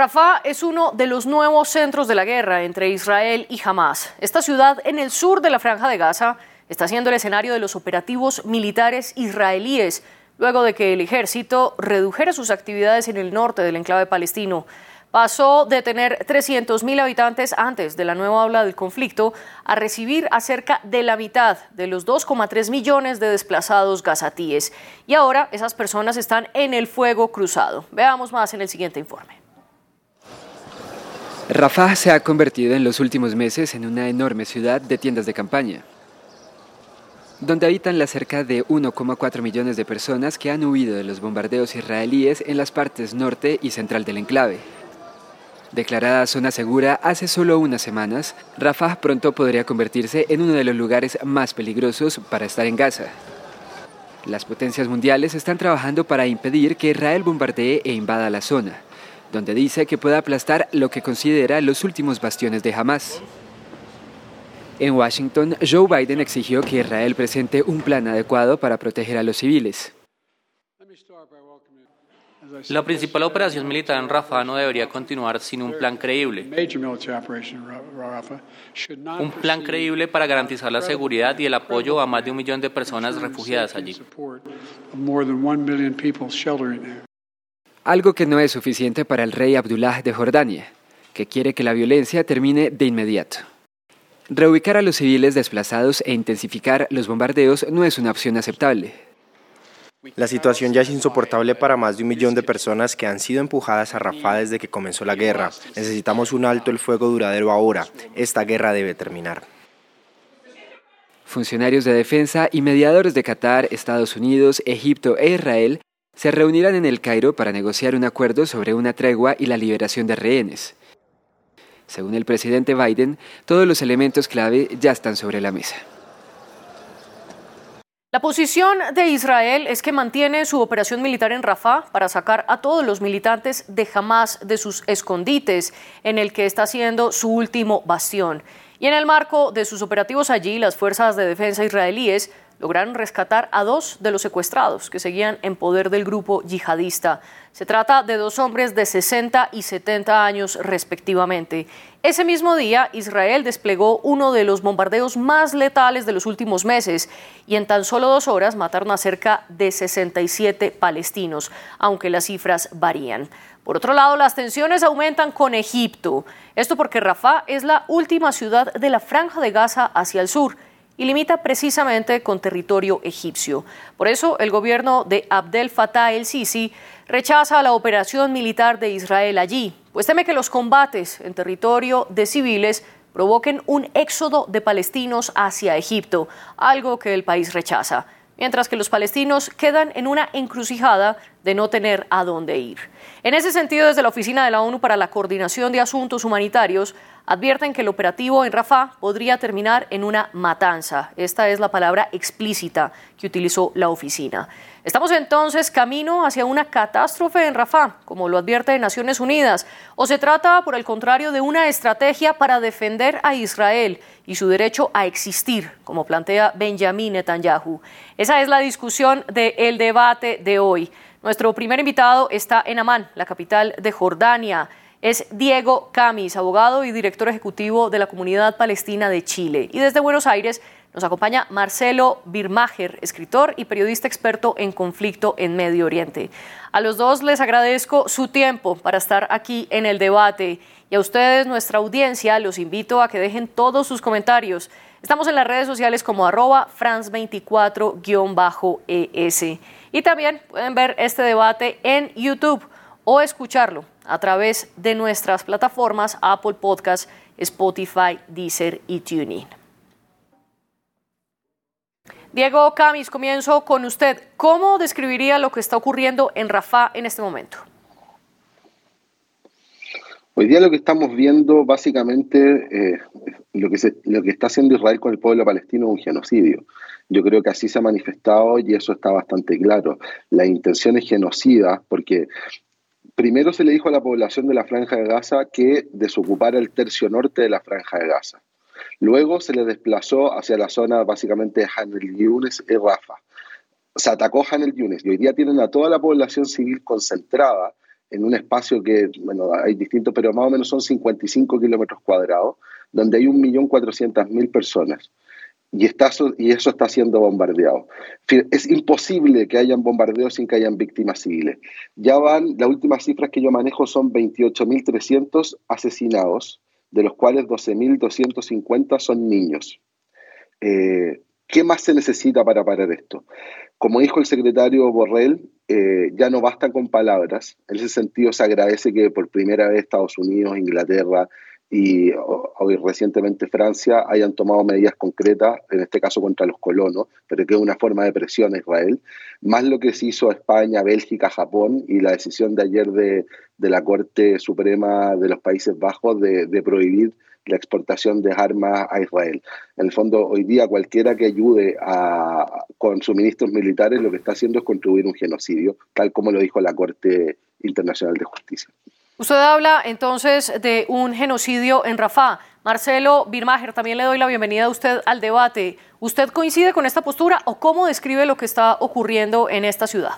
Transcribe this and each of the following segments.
Rafah es uno de los nuevos centros de la guerra entre Israel y Hamas. Esta ciudad en el sur de la franja de Gaza está siendo el escenario de los operativos militares israelíes, luego de que el ejército redujera sus actividades en el norte del enclave palestino. Pasó de tener 300.000 habitantes antes de la nueva ola del conflicto a recibir a cerca de la mitad de los 2,3 millones de desplazados gazatíes. Y ahora esas personas están en el fuego cruzado. Veamos más en el siguiente informe. Rafah se ha convertido en los últimos meses en una enorme ciudad de tiendas de campaña, donde habitan las cerca de 1,4 millones de personas que han huido de los bombardeos israelíes en las partes norte y central del enclave. Declarada zona segura hace solo unas semanas, Rafah pronto podría convertirse en uno de los lugares más peligrosos para estar en Gaza. Las potencias mundiales están trabajando para impedir que Israel bombardee e invada la zona donde dice que puede aplastar lo que considera los últimos bastiones de Hamas. En Washington, Joe Biden exigió que Israel presente un plan adecuado para proteger a los civiles. La principal operación militar en Rafah no debería continuar sin un plan creíble. Un plan creíble para garantizar la seguridad y el apoyo a más de un millón de personas refugiadas allí algo que no es suficiente para el rey Abdullah de Jordania, que quiere que la violencia termine de inmediato. Reubicar a los civiles desplazados e intensificar los bombardeos no es una opción aceptable. La situación ya es insoportable para más de un millón de personas que han sido empujadas a Rafah desde que comenzó la guerra. Necesitamos un alto el fuego duradero ahora. Esta guerra debe terminar. Funcionarios de defensa y mediadores de Qatar, Estados Unidos, Egipto e Israel se reunirán en el Cairo para negociar un acuerdo sobre una tregua y la liberación de rehenes. Según el presidente Biden, todos los elementos clave ya están sobre la mesa. La posición de Israel es que mantiene su operación militar en Rafah para sacar a todos los militantes de Hamas de sus escondites, en el que está siendo su último bastión. Y en el marco de sus operativos allí, las fuerzas de defensa israelíes lograron rescatar a dos de los secuestrados que seguían en poder del grupo yihadista. Se trata de dos hombres de 60 y 70 años respectivamente. Ese mismo día, Israel desplegó uno de los bombardeos más letales de los últimos meses y en tan solo dos horas mataron a cerca de 67 palestinos, aunque las cifras varían. Por otro lado, las tensiones aumentan con Egipto. Esto porque Rafah es la última ciudad de la franja de Gaza hacia el sur y limita precisamente con territorio egipcio. Por eso, el gobierno de Abdel Fattah el-Sisi rechaza la operación militar de Israel allí, pues teme que los combates en territorio de civiles provoquen un éxodo de palestinos hacia Egipto, algo que el país rechaza mientras que los palestinos quedan en una encrucijada de no tener a dónde ir. En ese sentido, desde la Oficina de la ONU para la Coordinación de Asuntos Humanitarios, advierten que el operativo en Rafah podría terminar en una matanza. Esta es la palabra explícita que utilizó la oficina. Estamos entonces camino hacia una catástrofe en Rafah, como lo advierte Naciones Unidas, o se trata, por el contrario, de una estrategia para defender a Israel y su derecho a existir, como plantea Benjamin Netanyahu. Esa es la discusión del debate de hoy. Nuestro primer invitado está en Amán, la capital de Jordania es Diego Camis, abogado y director ejecutivo de la Comunidad Palestina de Chile. Y desde Buenos Aires nos acompaña Marcelo Birmacher, escritor y periodista experto en conflicto en Medio Oriente. A los dos les agradezco su tiempo para estar aquí en el debate. Y a ustedes, nuestra audiencia, los invito a que dejen todos sus comentarios. Estamos en las redes sociales como arroba france24-es. Y también pueden ver este debate en YouTube o escucharlo a través de nuestras plataformas Apple Podcast, Spotify, Deezer y TuneIn. Diego Camis, comienzo con usted. ¿Cómo describiría lo que está ocurriendo en Rafah en este momento? Hoy día lo que estamos viendo básicamente, eh, lo, que lo que está haciendo Israel con el pueblo palestino es un genocidio. Yo creo que así se ha manifestado y eso está bastante claro. La intención es genocida porque Primero se le dijo a la población de la Franja de Gaza que desocupara el tercio norte de la Franja de Gaza. Luego se le desplazó hacia la zona básicamente de Hanel Yunes y Rafa. Se atacó Hanel Yunes y hoy día tienen a toda la población civil concentrada en un espacio que, bueno, hay distintos, pero más o menos son 55 kilómetros cuadrados, donde hay 1.400.000 personas. Y, está, y eso está siendo bombardeado. Es imposible que hayan bombardeos sin que hayan víctimas civiles. Ya van, las últimas cifras que yo manejo son 28.300 asesinados, de los cuales 12.250 son niños. Eh, ¿Qué más se necesita para parar esto? Como dijo el secretario Borrell, eh, ya no basta con palabras. En ese sentido se agradece que por primera vez Estados Unidos, Inglaterra y hoy recientemente Francia hayan tomado medidas concretas, en este caso contra los colonos, pero que es una forma de presión a Israel, más lo que se hizo España, Bélgica, Japón y la decisión de ayer de, la Corte Suprema de los Países Bajos de, de prohibir la exportación de armas a Israel. En el fondo, hoy día cualquiera que ayude a, con suministros militares lo que está haciendo es contribuir un genocidio, tal como lo dijo la Corte Internacional de Justicia. Usted habla entonces de un genocidio en Rafah. Marcelo Birmacher, también le doy la bienvenida a usted al debate. ¿Usted coincide con esta postura o cómo describe lo que está ocurriendo en esta ciudad?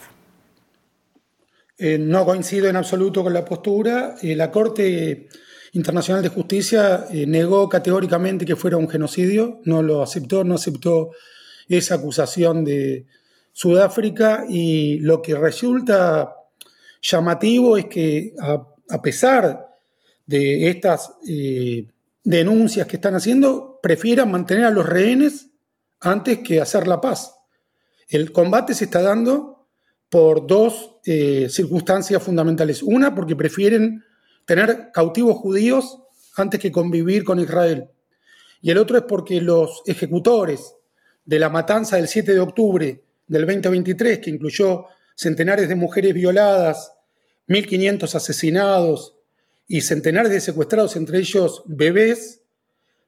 Eh, no coincido en absoluto con la postura. Eh, la Corte Internacional de Justicia eh, negó categóricamente que fuera un genocidio, no lo aceptó, no aceptó esa acusación de Sudáfrica y lo que resulta llamativo es que pesar de estas eh, denuncias que están haciendo, prefieran mantener a los rehenes antes que hacer la paz. El combate se está dando por dos eh, circunstancias fundamentales. Una, porque prefieren tener cautivos judíos antes que convivir con Israel. Y el otro es porque los ejecutores de la matanza del 7 de octubre del 2023, que incluyó centenares de mujeres violadas, 1.500 asesinados y centenares de secuestrados, entre ellos bebés,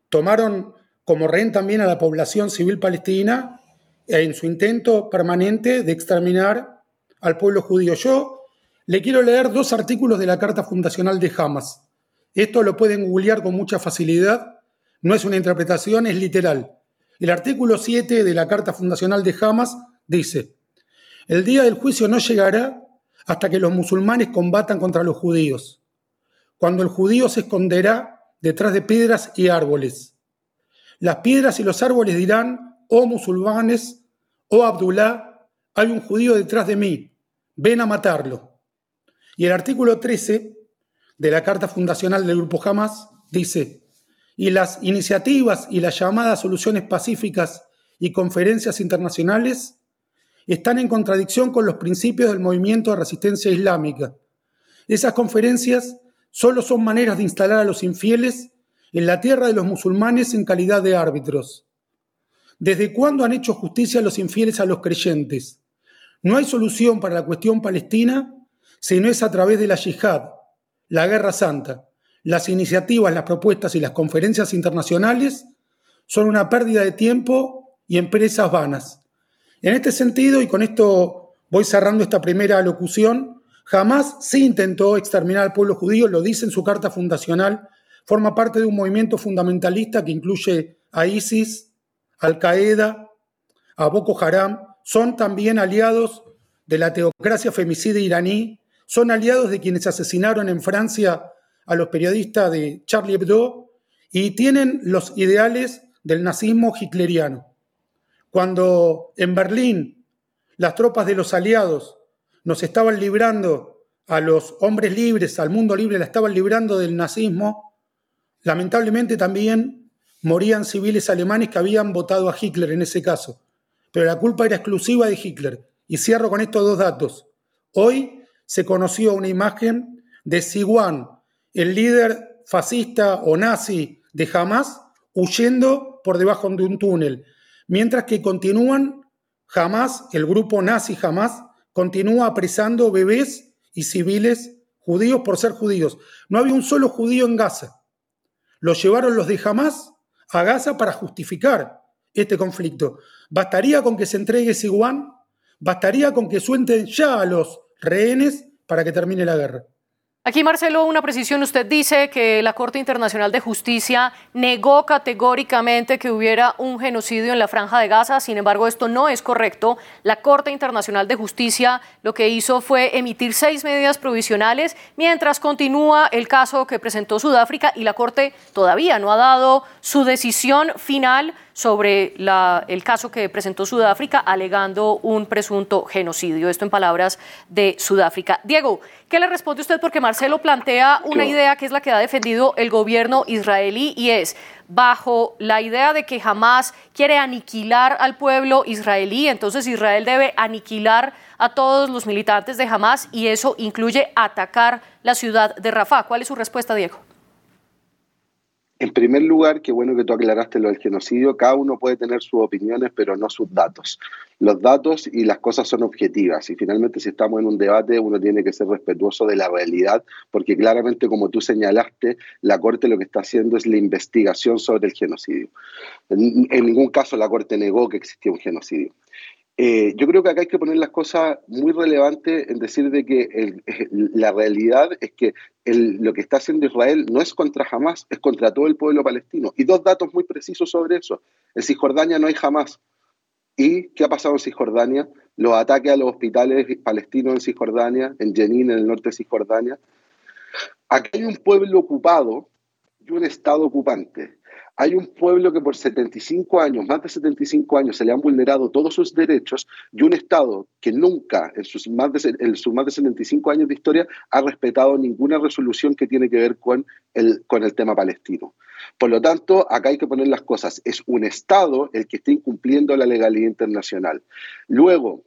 tomaron como rehén también a la población civil palestina en su intento permanente de exterminar al pueblo judío. Yo le quiero leer dos artículos de la Carta Fundacional de Hamas. Esto lo pueden googlear con mucha facilidad. No es una interpretación, es literal. El artículo 7 de la Carta Fundacional de Hamas dice, el día del juicio no llegará hasta que los musulmanes combatan contra los judíos, cuando el judío se esconderá detrás de piedras y árboles. Las piedras y los árboles dirán, oh musulmanes, oh Abdullah, hay un judío detrás de mí, ven a matarlo. Y el artículo 13 de la Carta Fundacional del Grupo Hamas dice, y las iniciativas y las llamadas soluciones pacíficas y conferencias internacionales están en contradicción con los principios del movimiento de resistencia islámica. Esas conferencias solo son maneras de instalar a los infieles en la tierra de los musulmanes en calidad de árbitros. ¿Desde cuándo han hecho justicia los infieles a los creyentes? No hay solución para la cuestión palestina si no es a través de la yihad, la guerra santa. Las iniciativas, las propuestas y las conferencias internacionales son una pérdida de tiempo y empresas vanas. En este sentido, y con esto voy cerrando esta primera locución, jamás se intentó exterminar al pueblo judío, lo dice en su carta fundacional, forma parte de un movimiento fundamentalista que incluye a ISIS, Al Qaeda, a Boko Haram, son también aliados de la teocracia femicida iraní son aliados de quienes asesinaron en Francia a los periodistas de Charlie Hebdo y tienen los ideales del nazismo hitleriano. Cuando en Berlín las tropas de los aliados nos estaban librando a los hombres libres, al mundo libre, la estaban librando del nazismo, lamentablemente también morían civiles alemanes que habían votado a Hitler en ese caso. Pero la culpa era exclusiva de Hitler. Y cierro con estos dos datos. Hoy se conoció una imagen de Siwan, el líder fascista o nazi de Hamas, huyendo por debajo de un túnel, mientras que continúan Hamas, el grupo nazi Hamas, continúa apresando bebés y civiles judíos por ser judíos. No había un solo judío en Gaza. Los llevaron los de Hamas a Gaza para justificar este conflicto. ¿Bastaría con que se entregue Siwan? ¿Bastaría con que suelten ya a los rehenes para que termine la guerra. Aquí, Marcelo, una precisión. Usted dice que la Corte Internacional de Justicia negó categóricamente que hubiera un genocidio en la franja de Gaza. Sin embargo, esto no es correcto. La Corte Internacional de Justicia lo que hizo fue emitir seis medidas provisionales mientras continúa el caso que presentó Sudáfrica y la Corte todavía no ha dado su decisión final sobre el caso que presentó Sudáfrica alegando un presunto genocidio. Esto en palabras de Sudáfrica. Diego, ¿qué le responde usted? Porque Marcelo plantea una idea que es la que ha defendido el gobierno israelí y es bajo la idea de que jamás quiere aniquilar al pueblo israelí, entonces Israel debe aniquilar a todos los militantes de Hamas y eso incluye atacar la ciudad de Rafah. ¿Cuál es su respuesta, Diego? En primer lugar, qué bueno que tú aclaraste lo del genocidio, cada uno puede tener sus opiniones, pero no sus datos. Los datos y las cosas son objetivas y finalmente si estamos en un debate uno tiene que ser respetuoso de la realidad, porque claramente como tú señalaste, la Corte lo que está haciendo es la investigación sobre el genocidio. En, en ningún caso la Corte negó que existía un genocidio. Eh, yo creo que acá hay que poner las cosas muy relevantes en decir de que la realidad es que lo que está haciendo Israel no es contra Hamas, es contra todo el pueblo palestino. Y dos datos muy precisos sobre eso. En Cisjordania no hay Hamas. ¿Y qué ha pasado en Cisjordania? Los ataques a los hospitales palestinos en Cisjordania, en Jenin, en el norte de Cisjordania. Aquí hay un pueblo ocupado y un Estado ocupante. Hay un pueblo que por 75 años, más de 75 años, se le han vulnerado todos sus derechos y un Estado que nunca en sus más de, en sus más de 75 años de historia ha respetado ninguna resolución que tiene que ver con el, con el tema palestino. Por lo tanto, acá hay que poner las cosas. Es un Estado el que está incumpliendo la legalidad internacional. Luego,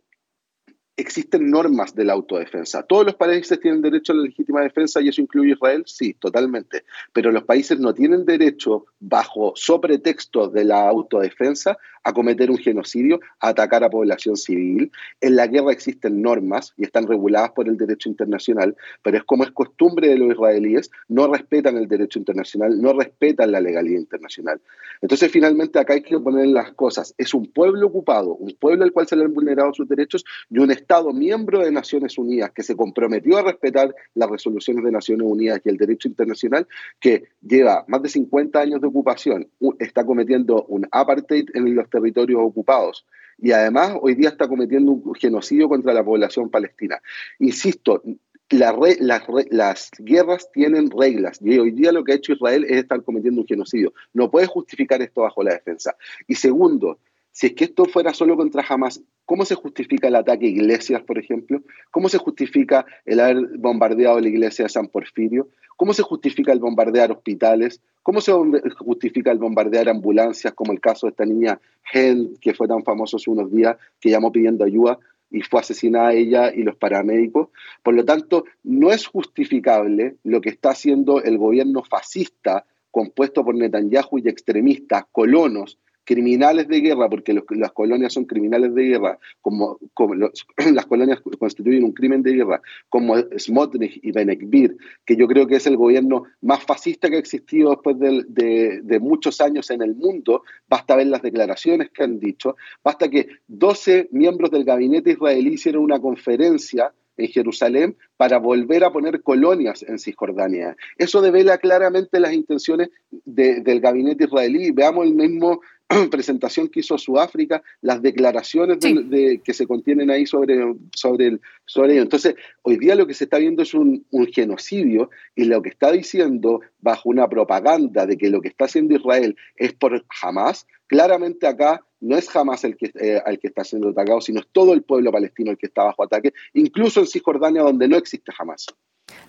existen normas de la autodefensa. ¿Todos los países tienen derecho a la legítima defensa y eso incluye Israel? Sí, totalmente. Pero los países no tienen derecho, bajo sobretexto de la autodefensa, a cometer un genocidio, a atacar a población civil. En la guerra existen normas y están reguladas por el derecho internacional, pero es como es costumbre de los israelíes, no respetan el derecho internacional, no respetan la legalidad internacional. Entonces, finalmente, acá hay que poner las cosas. Es un pueblo ocupado, un pueblo al cual se le han vulnerado sus derechos y un miembro de Naciones Unidas que se comprometió a respetar las resoluciones de Naciones Unidas y el derecho internacional, que lleva más de 50 años de ocupación, está cometiendo un apartheid en los territorios ocupados y además hoy día está cometiendo un genocidio contra la población palestina. Insisto, las, guerras tienen reglas y hoy día lo que ha hecho Israel es estar cometiendo un genocidio. No puede justificar esto bajo la defensa. Y segundo, si es que esto fuera solo contra Hamas, ¿cómo se justifica el ataque a iglesias, por ejemplo? ¿Cómo se justifica el haber bombardeado la iglesia de San Porfirio? ¿Cómo se justifica el bombardear hospitales? ¿Cómo se justifica el bombardear ambulancias, como el caso de esta niña Hel, que fue tan famoso hace unos días, que llamó pidiendo ayuda y fue asesinada ella y los paramédicos? Por lo tanto, no es justificable lo que está haciendo el gobierno fascista compuesto por Netanyahu y extremistas, colonos, criminales de guerra, porque las colonias son criminales de guerra, como, las colonias constituyen un crimen de guerra, como Smotrich y Benekvir, que yo creo que es el gobierno más fascista que ha existido después de, de muchos años en el mundo, basta ver las declaraciones que han dicho, basta que 12 miembros del gabinete israelí hicieron una conferencia en Jerusalén para volver a poner colonias en Cisjordania. Eso devela claramente las intenciones del gabinete israelí. Veamos el mismo presentación que hizo Sudáfrica, las declaraciones de, que se contienen ahí sobre, sobre, sobre ello. Entonces, hoy día lo que se está viendo es un, genocidio y lo que está diciendo bajo una propaganda de que lo que está haciendo Israel es por jamás, claramente acá no es jamás el que, eh, que está siendo atacado, sino es todo el pueblo palestino el que está bajo ataque, incluso en Cisjordania donde no existe jamás.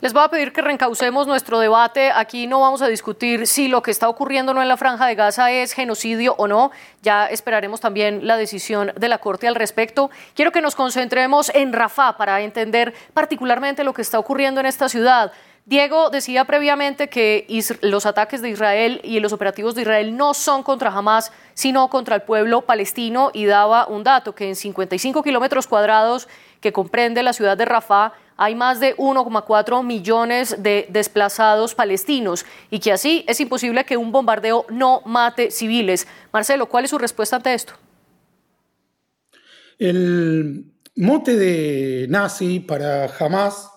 Les voy a pedir que reencaucemos nuestro debate. Aquí no vamos a discutir si lo que está ocurriendo no en la franja de Gaza es genocidio o no. Ya esperaremos también la decisión de la Corte al respecto. Quiero que nos concentremos en Rafah para entender particularmente lo que está ocurriendo en esta ciudad. Diego decía previamente que los ataques de Israel y los operativos de Israel no son contra Hamas, sino contra el pueblo palestino y daba un dato que en 55 kilómetros cuadrados que comprende la ciudad de Rafah hay más de 1,4 millones de desplazados palestinos y que así es imposible que un bombardeo no mate civiles. Marcelo, ¿cuál es su respuesta ante esto? El mote de nazi para Hamas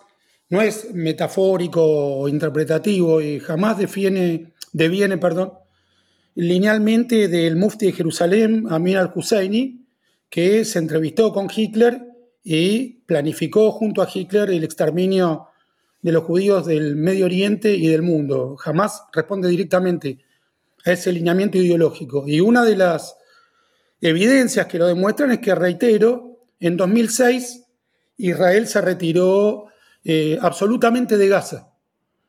no es metafórico o interpretativo y jamás deviene, deviene perdón, linealmente del mufti de Jerusalén, Amir al-Husseini, que se entrevistó con Hitler y planificó junto a Hitler el exterminio de los judíos del Medio Oriente y del mundo. Jamás responde directamente a ese lineamiento ideológico. Y una de las evidencias que lo demuestran es que, reitero, en 2006 Israel se retiró eh, absolutamente de Gaza.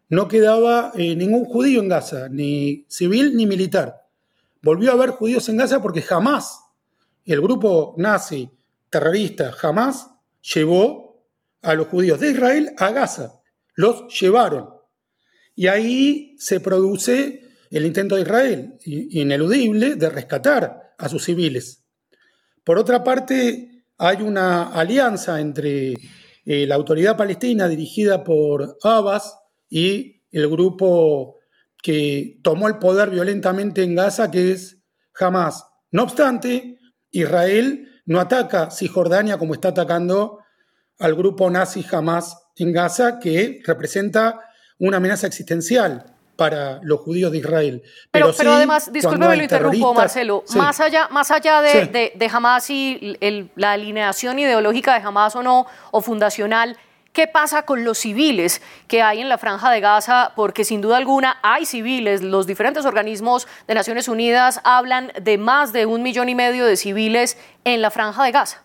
No quedaba eh, ningún judío en Gaza, ni civil ni militar. Volvió a haber judíos en Gaza porque jamás el grupo nazi terrorista jamás llevó a los judíos de Israel a Gaza. Los llevaron. Y ahí se produce el intento de Israel, ineludible, de rescatar a sus civiles. Por otra parte, hay una alianza entre eh, la autoridad palestina dirigida por Abbas y el grupo que tomó el poder violentamente en Gaza, que es Hamas. No obstante, Israel no ataca Cisjordania como está atacando al grupo nazi Hamas en Gaza, que representa una amenaza existencial para los judíos de Israel. Pero, pero, además, discúlpeme, lo interrumpo, Marcelo, más allá, más allá de, de, Hamas y la alineación ideológica de Hamas o no, o fundacional, ¿Qué pasa con los civiles que hay en la franja de Gaza? Porque sin duda alguna hay civiles. Los diferentes organismos de Naciones Unidas hablan de más de un millón y medio de civiles en la franja de Gaza.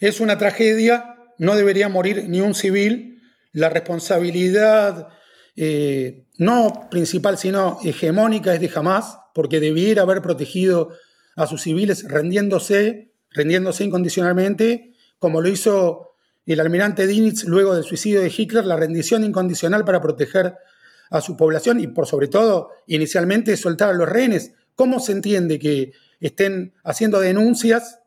Es una tragedia. No debería morir ni un civil. La responsabilidad eh, no principal, sino hegemónica es de Hamas, porque debiera haber protegido a sus civiles rendiéndose, rendiéndose incondicionalmente, como lo hizo el almirante Dinitz luego del suicidio de Hitler, la rendición incondicional para proteger a su población y por sobre todo inicialmente soltar a los rehenes. ¿Cómo se entiende que estén haciendo denuncias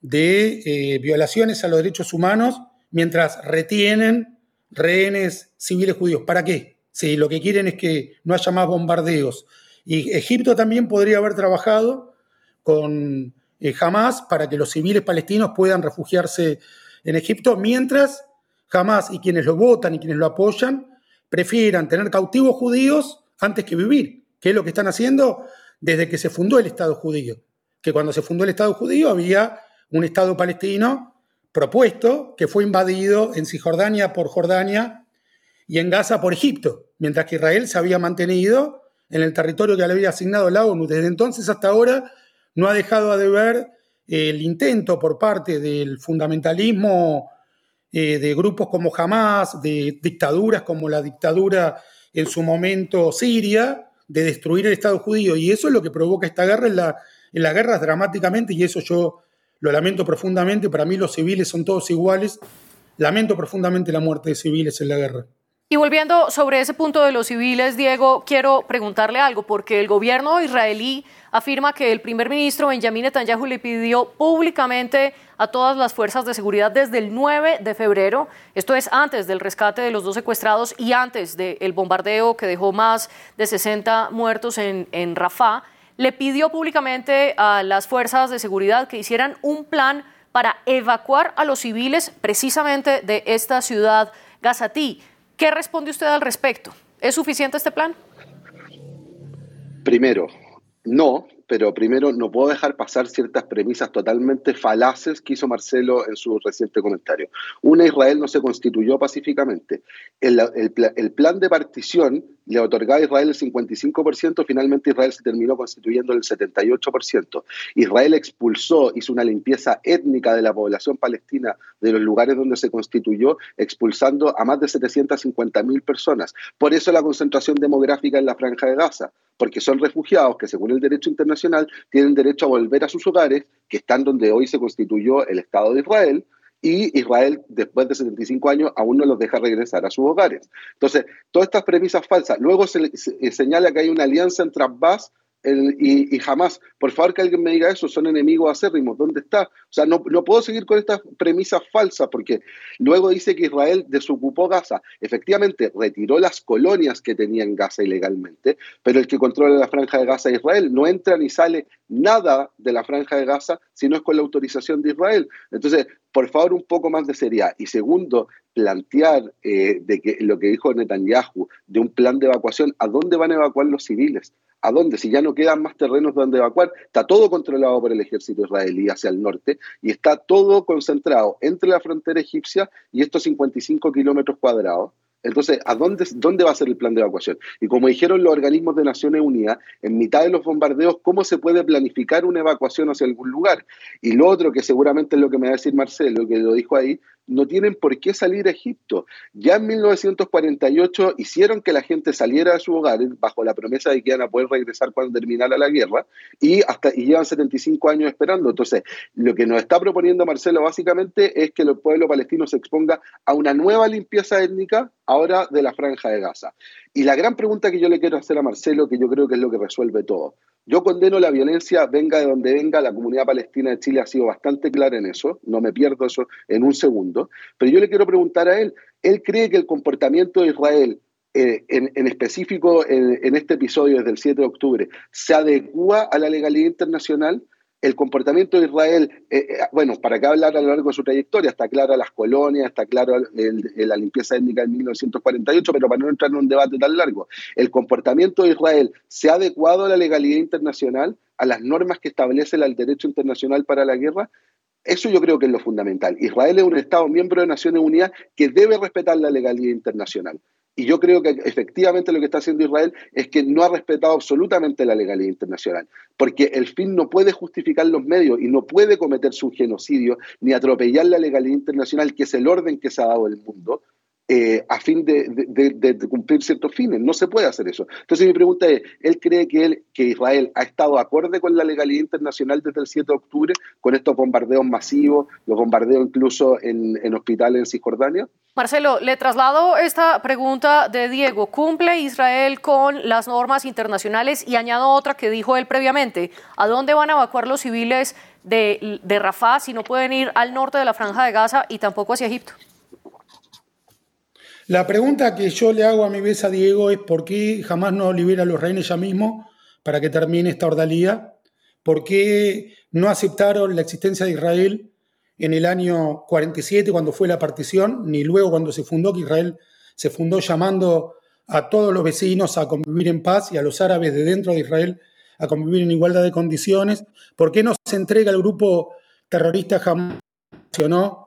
de eh, violaciones a los derechos humanos mientras retienen rehenes civiles judíos? ¿Para qué? Si lo que quieren es que no haya más bombardeos. Y Egipto también podría haber trabajado con eh, Hamas para que los civiles palestinos puedan refugiarse en Egipto, mientras jamás y quienes lo votan y quienes lo apoyan prefieran tener cautivos judíos antes que vivir, que es lo que están haciendo desde que se fundó el Estado judío. Que cuando se fundó el Estado judío había un Estado palestino propuesto que fue invadido en Cisjordania por Jordania y en Gaza por Egipto, mientras que Israel se había mantenido en el territorio que le había asignado la ONU. Desde entonces hasta ahora no ha dejado de ver el intento por parte del fundamentalismo eh, de grupos como Hamas, de dictaduras como la dictadura en su momento siria, de destruir el Estado judío. Y eso es lo que provoca esta guerra en, la, en las guerras dramáticamente, y eso yo lo lamento profundamente. Para mí los civiles son todos iguales. Lamento profundamente la muerte de civiles en la guerra. Y volviendo sobre ese punto de los civiles, Diego, quiero preguntarle algo, porque el gobierno israelí afirma que el primer ministro Benjamin Netanyahu le pidió públicamente a todas las fuerzas de seguridad desde el 9 de febrero, esto es antes del rescate de los dos secuestrados y antes del bombardeo que dejó más de 60 muertos en, en Rafah, le pidió públicamente a las fuerzas de seguridad que hicieran un plan para evacuar a los civiles precisamente de esta ciudad gazatí. ¿Qué responde usted al respecto? ¿Es suficiente este plan? Primero, no, pero primero no puedo dejar pasar ciertas premisas totalmente falaces que hizo Marcelo en su reciente comentario. Una, Israel no se constituyó pacíficamente. El, plan de partición le otorgaba a Israel el 55%, finalmente Israel se terminó constituyendo el 78%. Israel expulsó, hizo una limpieza étnica de la población palestina de los lugares donde se constituyó, expulsando a más de 750.000 personas. Por eso la concentración demográfica en la franja de Gaza porque son refugiados que según el derecho internacional tienen derecho a volver a sus hogares, que están donde hoy se constituyó el Estado de Israel, y Israel, después de 75 años, aún no los deja regresar a sus hogares. Entonces, todas estas premisas falsas. Luego se, señala que hay una alianza entre Abbas y, jamás, por favor que alguien me diga eso, son enemigos acérrimos, ¿dónde está? O sea, no, no puedo seguir con estas premisas falsas porque luego dice que Israel desocupó Gaza. Efectivamente, retiró las colonias que tenía en Gaza ilegalmente, pero el que controla la franja de Gaza es Israel. No entra ni sale nada de la franja de Gaza si no es con la autorización de Israel. Entonces, por favor, un poco más de seriedad. Y segundo, plantear eh, de que lo que dijo Netanyahu, de un plan de evacuación, ¿a dónde van a evacuar los civiles? ¿A dónde? Si ya no quedan más terrenos donde evacuar, está todo controlado por el ejército israelí hacia el norte y está todo concentrado entre la frontera egipcia y estos 55 kilómetros cuadrados. Entonces, ¿a dónde, dónde va a ser el plan de evacuación? Y como dijeron los organismos de Naciones Unidas, en mitad de los bombardeos, ¿cómo se puede planificar una evacuación hacia algún lugar? Y lo otro, que seguramente es lo que me va a decir Marcelo, que lo dijo ahí, no tienen por qué salir a Egipto. Ya en 1948 hicieron que la gente saliera de sus hogares bajo la promesa de que iban a poder regresar cuando terminara la guerra y hasta y llevan 75 años esperando. Entonces, lo que nos está proponiendo Marcelo básicamente es que el pueblo palestino se exponga a una nueva limpieza étnica ahora de la franja de Gaza. Y la gran pregunta que yo le quiero hacer a Marcelo, que yo creo que es lo que resuelve todo. Yo condeno la violencia, venga de donde venga, la comunidad palestina de Chile ha sido bastante clara en eso, no me pierdo eso en un segundo, pero yo le quiero preguntar a él, ¿él cree que el comportamiento de Israel, eh, en, específico en, en, este episodio desde el 7 de octubre, se adecua a la legalidad internacional? El comportamiento de Israel, eh, eh, bueno, para qué hablar a lo largo de su trayectoria, está clara las colonias, está claro la limpieza étnica en 1948, pero para no entrar en un debate tan largo, el comportamiento de Israel se ha adecuado a la legalidad internacional, a las normas que establece el derecho internacional para la guerra, eso yo creo que es lo fundamental. Israel es un Estado miembro de Naciones Unidas que debe respetar la legalidad internacional. Y yo creo que efectivamente lo que está haciendo Israel es que no ha respetado absolutamente la legalidad internacional, porque el fin no puede justificar los medios y no puede cometerse un genocidio ni atropellar la legalidad internacional, que es el orden que se ha dado el mundo, eh, a fin de, cumplir ciertos fines. No se puede hacer eso. Entonces mi pregunta es, ¿él cree que, él, que Israel ha estado acorde con la legalidad internacional desde el 7 de octubre, con estos bombardeos masivos, los bombardeos incluso en, en hospitales en Cisjordania? Marcelo, le traslado esta pregunta de Diego. ¿Cumple Israel con las normas internacionales? Y añado otra que dijo él previamente. ¿A dónde van a evacuar los civiles de, de Rafah si no pueden ir al norte de la franja de Gaza y tampoco hacia Egipto? La pregunta que yo le hago a mi vez a Diego es por qué jamás no libera a los rehenes ya mismo para que termine esta ordalía, por qué no aceptaron la existencia de Israel en el año 47 cuando fue la partición, ni luego cuando se fundó, que Israel se fundó llamando a todos los vecinos a convivir en paz y a los árabes de dentro de Israel a convivir en igualdad de condiciones, por qué no se entrega al grupo terrorista jamás no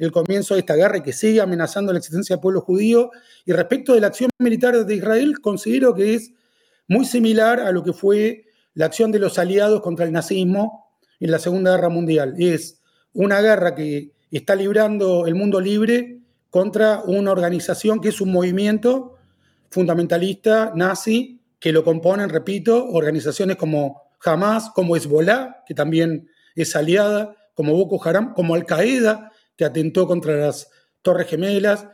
el comienzo de esta guerra que sigue amenazando la existencia del pueblo judío. Y respecto de la acción militar de Israel, considero que es muy similar a lo que fue la acción de los aliados contra el nazismo en la Segunda Guerra Mundial. Es una guerra que está librando el mundo libre contra una organización que es un movimiento fundamentalista nazi que lo componen, repito, organizaciones como Hamas, como Hezbollah, que también es aliada, como Boko Haram, como Al Qaeda, que atentó contra las Torres Gemelas,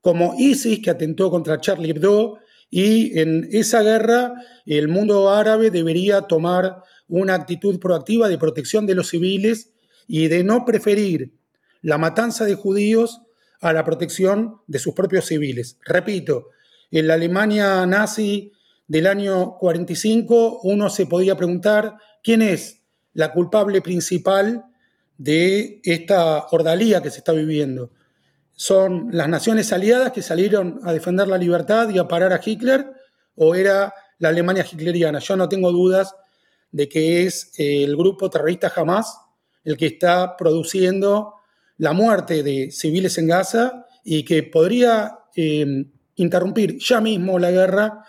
como ISIS, que atentó contra Charlie Hebdo, y en esa guerra el mundo árabe debería tomar una actitud proactiva de protección de los civiles y de no preferir la matanza de judíos a la protección de sus propios civiles. Repito, en la Alemania nazi del año 45 uno se podía preguntar quién es la culpable principal de esta ordalía que se está viviendo. ¿Son las naciones aliadas que salieron a defender la libertad y a parar a Hitler o era la Alemania hitleriana? Yo no tengo dudas de que es eh, el grupo terrorista Hamas el que está produciendo la muerte de civiles en Gaza y que podría eh, interrumpir ya mismo la guerra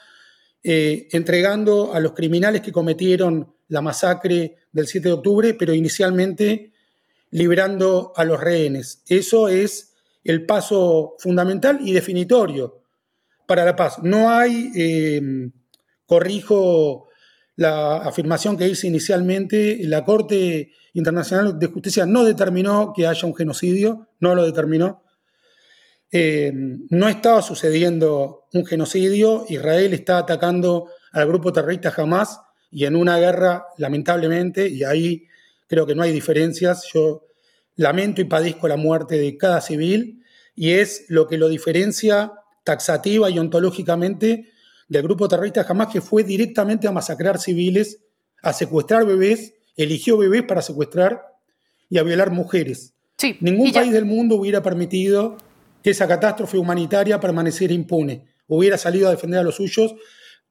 eh, entregando a los criminales que cometieron la masacre del 7 de octubre, pero inicialmente liberando a los rehenes. Eso es el paso fundamental y definitorio para la paz. No hay, eh, corrijo la afirmación que hice inicialmente, la Corte Internacional de Justicia no determinó que haya un genocidio, no lo determinó. Eh, no estaba sucediendo un genocidio, Israel está atacando al grupo terrorista Hamas y en una guerra, lamentablemente, y ahí creo que no hay diferencias. Yo lamento y padezco la muerte de cada civil y es lo que lo diferencia taxativa y ontológicamente del grupo terrorista jamás que fue directamente a masacrar civiles, a secuestrar bebés, eligió bebés para secuestrar y a violar mujeres. Sí, Ningún país del mundo hubiera permitido que esa catástrofe humanitaria permaneciera impune, hubiera salido a defender a los suyos,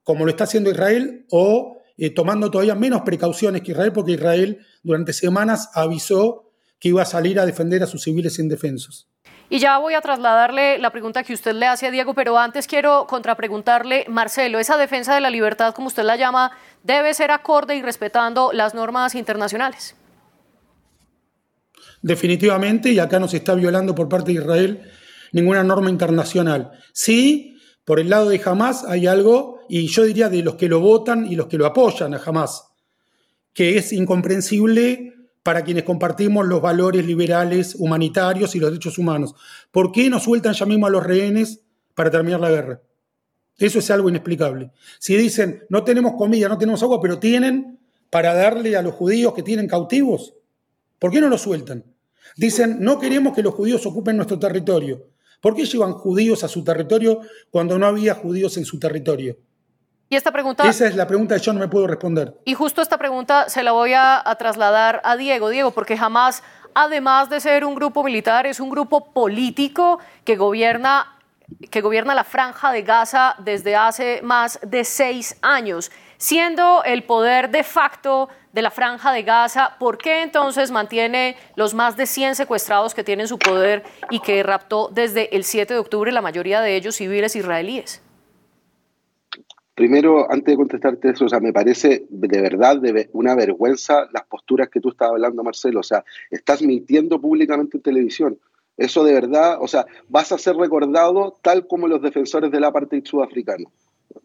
como lo está haciendo Israel, o eh, tomando todavía menos precauciones que Israel, porque Israel durante semanas avisó que iba a salir a defender a sus civiles indefensos. Y ya voy a trasladarle la pregunta que usted le hace a Diego, pero antes quiero contrapreguntarle, Marcelo, esa defensa de la libertad, como usted la llama, debe ser acorde y respetando las normas internacionales. Definitivamente, y acá no se está violando por parte de Israel ninguna norma internacional. Sí, por el lado de Hamas hay algo, y yo diría de los que lo votan y los que lo apoyan a Hamas, que es incomprensible para quienes compartimos los valores liberales, humanitarios y los derechos humanos. ¿Por qué no sueltan ya mismo a los rehenes para terminar la guerra? Eso es algo inexplicable. Si dicen, no tenemos comida, no tenemos agua, pero tienen para darle a los judíos que tienen cautivos, ¿por qué no los sueltan? Dicen, no queremos que los judíos ocupen nuestro territorio. ¿Por qué llevan judíos a su territorio cuando no había judíos en su territorio? Y esta pregunta... Esa es la pregunta que yo no me puedo responder. Y justo esta pregunta se la voy a, trasladar a Diego. Diego, porque jamás, además de ser un grupo militar, es un grupo político que gobierna, que gobierna la franja de Gaza desde hace más de seis años. Siendo el poder de facto de la franja de Gaza, ¿por qué entonces mantiene los más de 100 secuestrados que tienen su poder y que raptó desde el 7 de octubre la mayoría de ellos civiles israelíes? Primero, antes de contestarte eso, o sea, me parece de verdad una vergüenza las posturas que tú estabas hablando, Marcelo. O sea, estás mintiendo públicamente en televisión. Eso de verdad, o sea, vas a ser recordado tal como los defensores del apartheid sudafricano.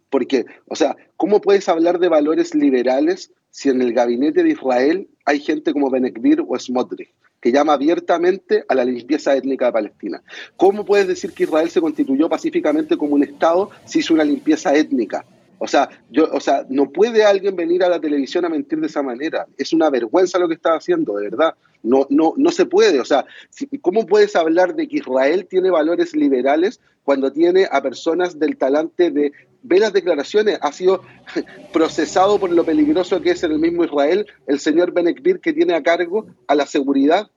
Porque, o sea, ¿cómo puedes hablar de valores liberales si en el gabinete de Israel hay gente como Benekbir o Smotrich? que llama abiertamente a la limpieza étnica de Palestina. ¿Cómo puedes decir que Israel se constituyó pacíficamente como un Estado si hizo una limpieza étnica? O sea, yo, o sea, no puede alguien venir a la televisión a mentir de esa manera. Es una vergüenza lo que está haciendo, de verdad. No, no, no se puede. O sea, ¿cómo puedes hablar de que Israel tiene valores liberales cuando tiene a personas del talante de ve las declaraciones, ha sido procesado por lo peligroso que es en el mismo Israel el señor Benekbir que tiene a cargo a la seguridad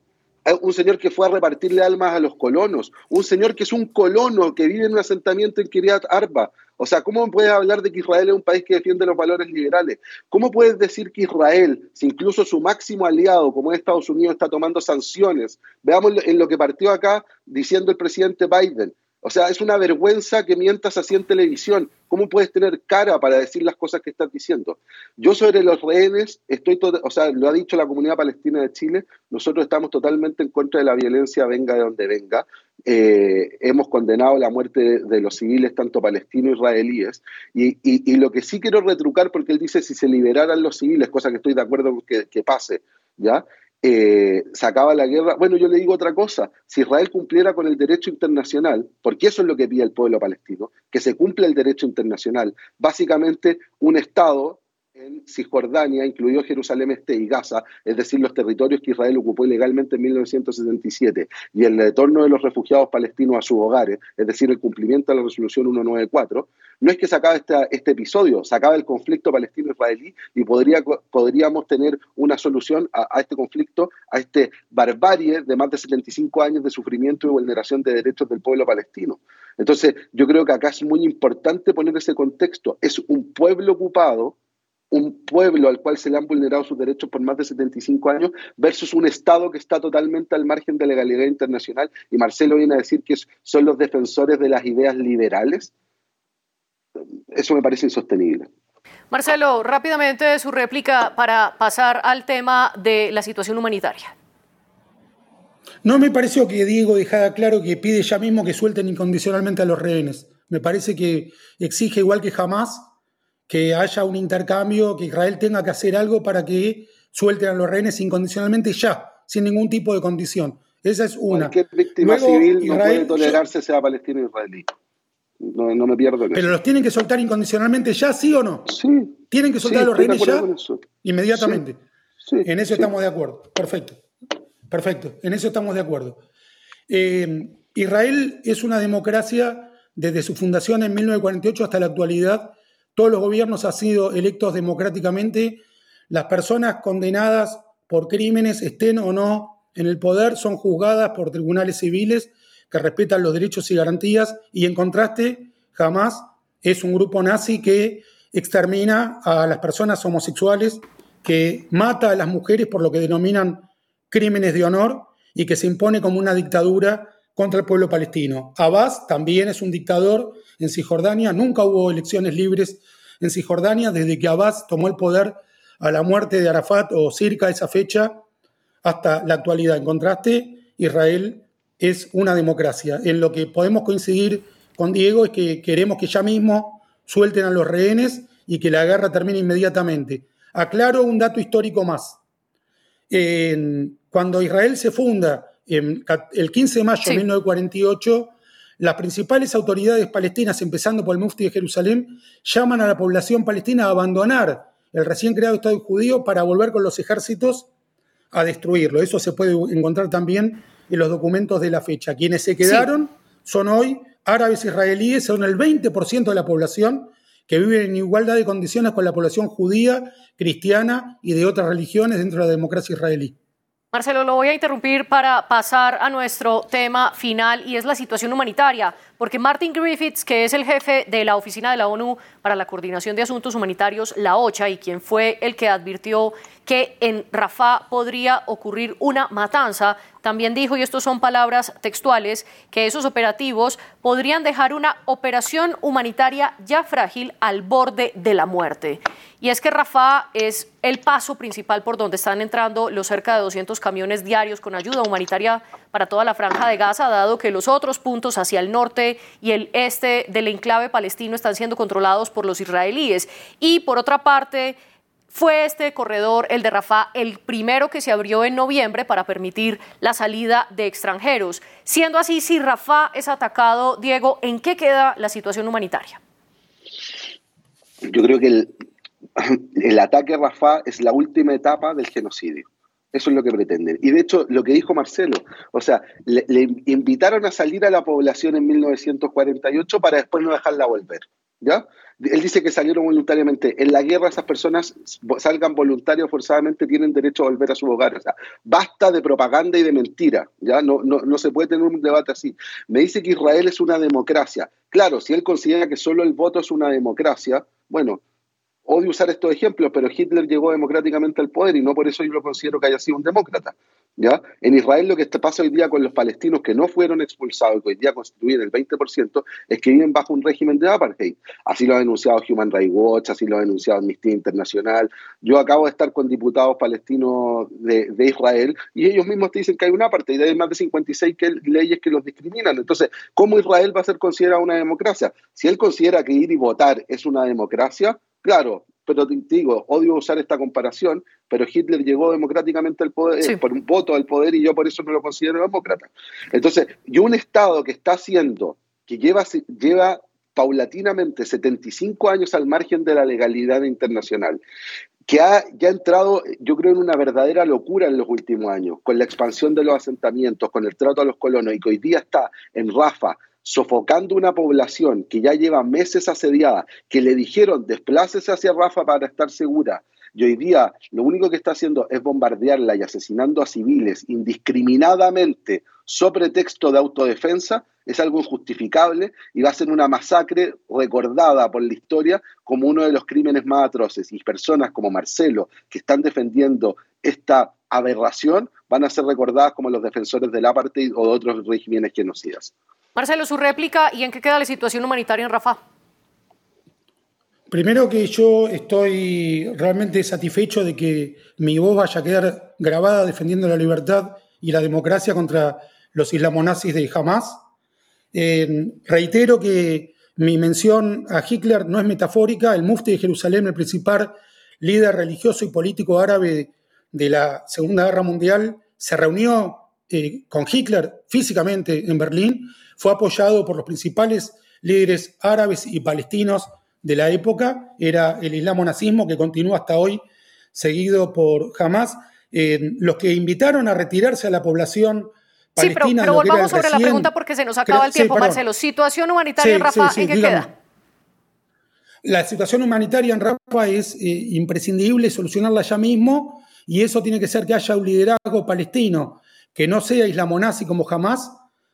un señor que fue a repartirle almas a los colonos, un señor que es un colono que vive en un asentamiento en Kiryat Arba. O sea, ¿cómo puedes hablar de que Israel es un país que defiende los valores liberales? ¿Cómo puedes decir que Israel, si incluso su máximo aliado, como es Estados Unidos, está tomando sanciones? Veamos en lo que partió acá diciendo el presidente Biden. O sea, es una vergüenza que mientas así en televisión. ¿Cómo puedes tener cara para decir las cosas que estás diciendo? Yo sobre los rehenes, estoy o sea, lo ha dicho la comunidad palestina de Chile, nosotros estamos totalmente en contra de la violencia, venga de donde venga. Eh, hemos condenado la muerte de, los civiles, tanto palestinos israelíes. Y, y, lo que sí quiero retrucar, porque él dice si se liberaran los civiles, cosa que estoy de acuerdo con que pase, ¿ya? Eh, se acaba la guerra. Bueno, yo le digo otra cosa, si Israel cumpliera con el derecho internacional, porque eso es lo que pide el pueblo palestino, que se cumpla el derecho internacional, básicamente un Estado en Cisjordania, incluido Jerusalén Este y Gaza, es decir, los territorios que Israel ocupó ilegalmente en 1977, y el retorno de los refugiados palestinos a sus hogares, es decir, el cumplimiento de la resolución 194, no es que se acabe este, episodio, se el conflicto palestino-israelí y podría, podríamos tener una solución a, a, este conflicto, a este barbarie de más de 75 años de sufrimiento y vulneración de derechos del pueblo palestino. Entonces, yo creo que acá es muy importante poner ese contexto. Es un pueblo ocupado un pueblo al cual se le han vulnerado sus derechos por más de 75 años versus un Estado que está totalmente al margen de la legalidad internacional. Y Marcelo viene a decir que son los defensores de las ideas liberales. Eso me parece insostenible. Marcelo, rápidamente su réplica para pasar al tema de la situación humanitaria. No me pareció que Diego dejara claro que pide ya mismo que suelten incondicionalmente a los rehenes. Me parece que exige, igual que jamás, que haya un intercambio, que Israel tenga que hacer algo para que suelten a los rehenes incondicionalmente ya, sin ningún tipo de condición. Esa es una. Cualquier víctima civil no puede tolerarse sea palestino o israelí. No, me pierdo en Pero los tienen que soltar incondicionalmente ya, ¿sí o no? Sí. Tienen que soltar a los rehenes ya, inmediatamente. Sí, en eso estamos de acuerdo. Perfecto. Perfecto. En eso estamos de acuerdo. Eh, Israel es una democracia desde su fundación en 1948 hasta la actualidad todos los gobiernos han sido electos democráticamente, las personas condenadas por crímenes estén o no en el poder son juzgadas por tribunales civiles que respetan los derechos y garantías y en contraste jamás es un grupo nazi que extermina a las personas homosexuales, que mata a las mujeres por lo que denominan crímenes de honor y que se impone como una dictadura contra el pueblo palestino. Abbas también es un dictador en Cisjordania, nunca hubo elecciones libres en Cisjordania desde que Abbas tomó el poder a la muerte de Arafat o cerca de esa fecha hasta la actualidad. En contraste, Israel es una democracia. En lo que podemos coincidir con Diego es que queremos que ya mismo suelten a los rehenes y que la guerra termine inmediatamente. Aclaro un dato histórico más. cuando Israel se funda el 15 de mayo de 1948, las principales autoridades palestinas, empezando por el Mufti de Jerusalén, llaman a la población palestina a abandonar el recién creado Estado judío para volver con los ejércitos a destruirlo. Eso se puede encontrar también en los documentos de la fecha. Quienes se quedaron son hoy árabes israelíes, son el 20% de la población que vive en igualdad de condiciones con la población judía, cristiana y de otras religiones dentro de la democracia israelí. Marcelo, lo voy a interrumpir para pasar a nuestro tema final y es la situación humanitaria, porque Martin Griffiths, que es el jefe de la Oficina de la ONU para la Coordinación de Asuntos Humanitarios, la OCHA, y quien fue el que advirtió que en Rafah podría ocurrir una matanza, también dijo, y estos son palabras textuales, que esos operativos podrían dejar una operación humanitaria ya frágil al borde de la muerte. Y es que Rafah es el paso principal por donde están entrando los cerca de 200 camiones diarios con ayuda humanitaria para toda la franja de Gaza, dado que los otros puntos hacia el norte y el este del enclave palestino están siendo controlados por los israelíes. Y por otra parte, fue este corredor, el de Rafah, el primero que se abrió en noviembre para permitir la salida de extranjeros. Siendo así, si Rafah es atacado, Diego, ¿en qué queda la situación humanitaria? Yo creo que el, el ataque a Rafah es la última etapa del genocidio. Eso es lo que pretenden. Y de hecho, lo que dijo Marcelo, o sea, le, invitaron a salir a la población en 1948 para después no dejarla volver. ¿Ya? Él dice que salieron voluntariamente. En la guerra esas personas salgan voluntarios forzadamente, tienen derecho a volver a su hogar. O sea, basta de propaganda y de mentira. ¿ya? No, no, no se puede tener un debate así. Me dice que Israel es una democracia. Claro, si él considera que solo el voto es una democracia, bueno, odio usar estos ejemplos, pero Hitler llegó democráticamente al poder y no por eso yo lo considero que haya sido un demócrata. ¿ya? En Israel lo que pasa hoy día con los palestinos que no fueron expulsados que hoy día constituyen el 20% es que viven bajo un régimen de apartheid. Así lo ha denunciado Human Rights Watch, así lo ha denunciado Amnistía Internacional. Yo acabo de estar con diputados palestinos de, Israel y ellos mismos te dicen que hay un apartheid, hay más de 56 leyes que los discriminan. Entonces, ¿cómo Israel va a ser considerada una democracia? Si él considera que ir y votar es una democracia, Claro, pero te digo, odio usar esta comparación, pero Hitler llegó democráticamente al poder, por un voto al poder y yo por eso no lo considero demócrata. Entonces, yo un Estado que está haciendo, que lleva, lleva paulatinamente 75 años al margen de la legalidad internacional, que ha ya entrado, yo creo, en una verdadera locura en los últimos años, con la expansión de los asentamientos, con el trato a los colonos, y que hoy día está en Rafa, sofocando una población que ya lleva meses asediada, que le dijeron desplácese hacia Rafa para estar segura, y hoy día lo único que está haciendo es bombardearla y asesinando a civiles indiscriminadamente sobre texto de autodefensa, es algo injustificable y va a ser una masacre recordada por la historia como uno de los crímenes más atroces. Y personas como Marcelo, que están defendiendo esta aberración, van a ser recordadas como los defensores del apartheid o de otros regímenes genocidas. Marcelo, su réplica y en qué queda la situación humanitaria en Rafah. Primero que yo estoy realmente satisfecho de que mi voz vaya a quedar grabada defendiendo la libertad y la democracia contra los islamonazis de Hamas. reitero que mi mención a Hitler no es metafórica. El mufti de Jerusalén, el principal líder religioso y político árabe de la Segunda Guerra Mundial, se reunió eh, con Hitler físicamente en Berlín fue apoyado por los principales líderes árabes y palestinos de la época, era el islamo-nazismo que continúa hasta hoy, seguido por Hamas, eh, los que invitaron a retirarse a la población palestina. Sí, pero, volvamos sobre la pregunta porque se nos acaba el tiempo, Marcelo. Situación humanitaria en Rafah, ¿en qué queda? La situación humanitaria en Rafah es eh, imprescindible solucionarla ya mismo y eso tiene que ser que haya un liderazgo palestino que no sea islamonazi como jamás,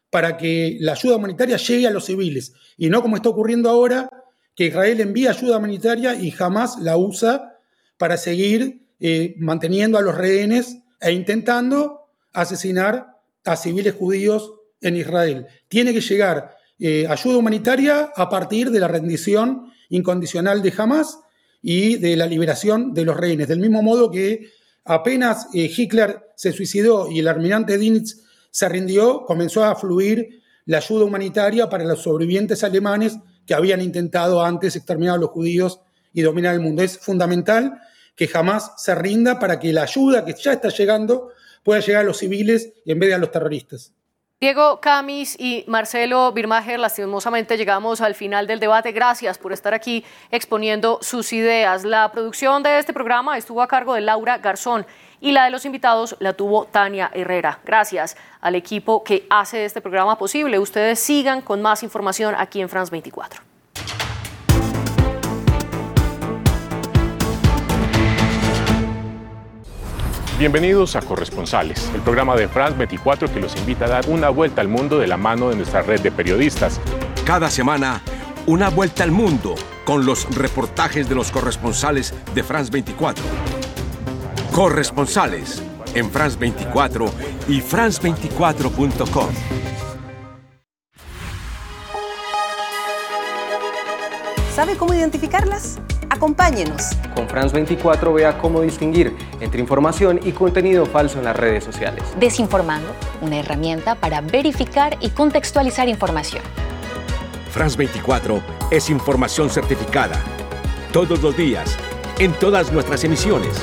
para que la ayuda humanitaria llegue a los civiles y no como está ocurriendo ahora, que Israel envía ayuda humanitaria y jamás la usa para seguir eh, manteniendo a los rehenes e intentando asesinar a civiles judíos en Israel. Tiene que llegar eh, ayuda humanitaria a partir de la rendición incondicional de Hamas y de la liberación de los rehenes. Del mismo modo que apenas eh, Hitler se suicidó y el almirante Dinitz se rindió, comenzó a fluir la ayuda humanitaria para los sobrevivientes alemanes que habían intentado antes exterminar a los judíos y dominar el mundo. Es fundamental que jamás se rinda para que la ayuda que ya está llegando pueda llegar a los civiles en vez de a los terroristas. Diego Camis y Marcelo Birmacher, lastimosamente llegamos al final del debate. Gracias por estar aquí exponiendo sus ideas. La producción de este programa estuvo a cargo de Laura Garzón y la de los invitados la tuvo Tania Herrera. Gracias al equipo que hace este programa posible. Ustedes sigan con más información aquí en France 24. Bienvenidos a Corresponsales, el programa de France 24 que los invita a dar una vuelta al mundo de la mano de nuestra red de periodistas. Cada semana, una vuelta al mundo con los reportajes de los corresponsales de France 24. Corresponsales en France 24 y France24.com. ¿Sabe cómo identificarlas? Acompáñenos. Con France 24 vea cómo distinguir entre información y contenido falso en las redes sociales. Desinformando, una herramienta para verificar y contextualizar información. France 24 es información certificada. Todos los días, en todas nuestras emisiones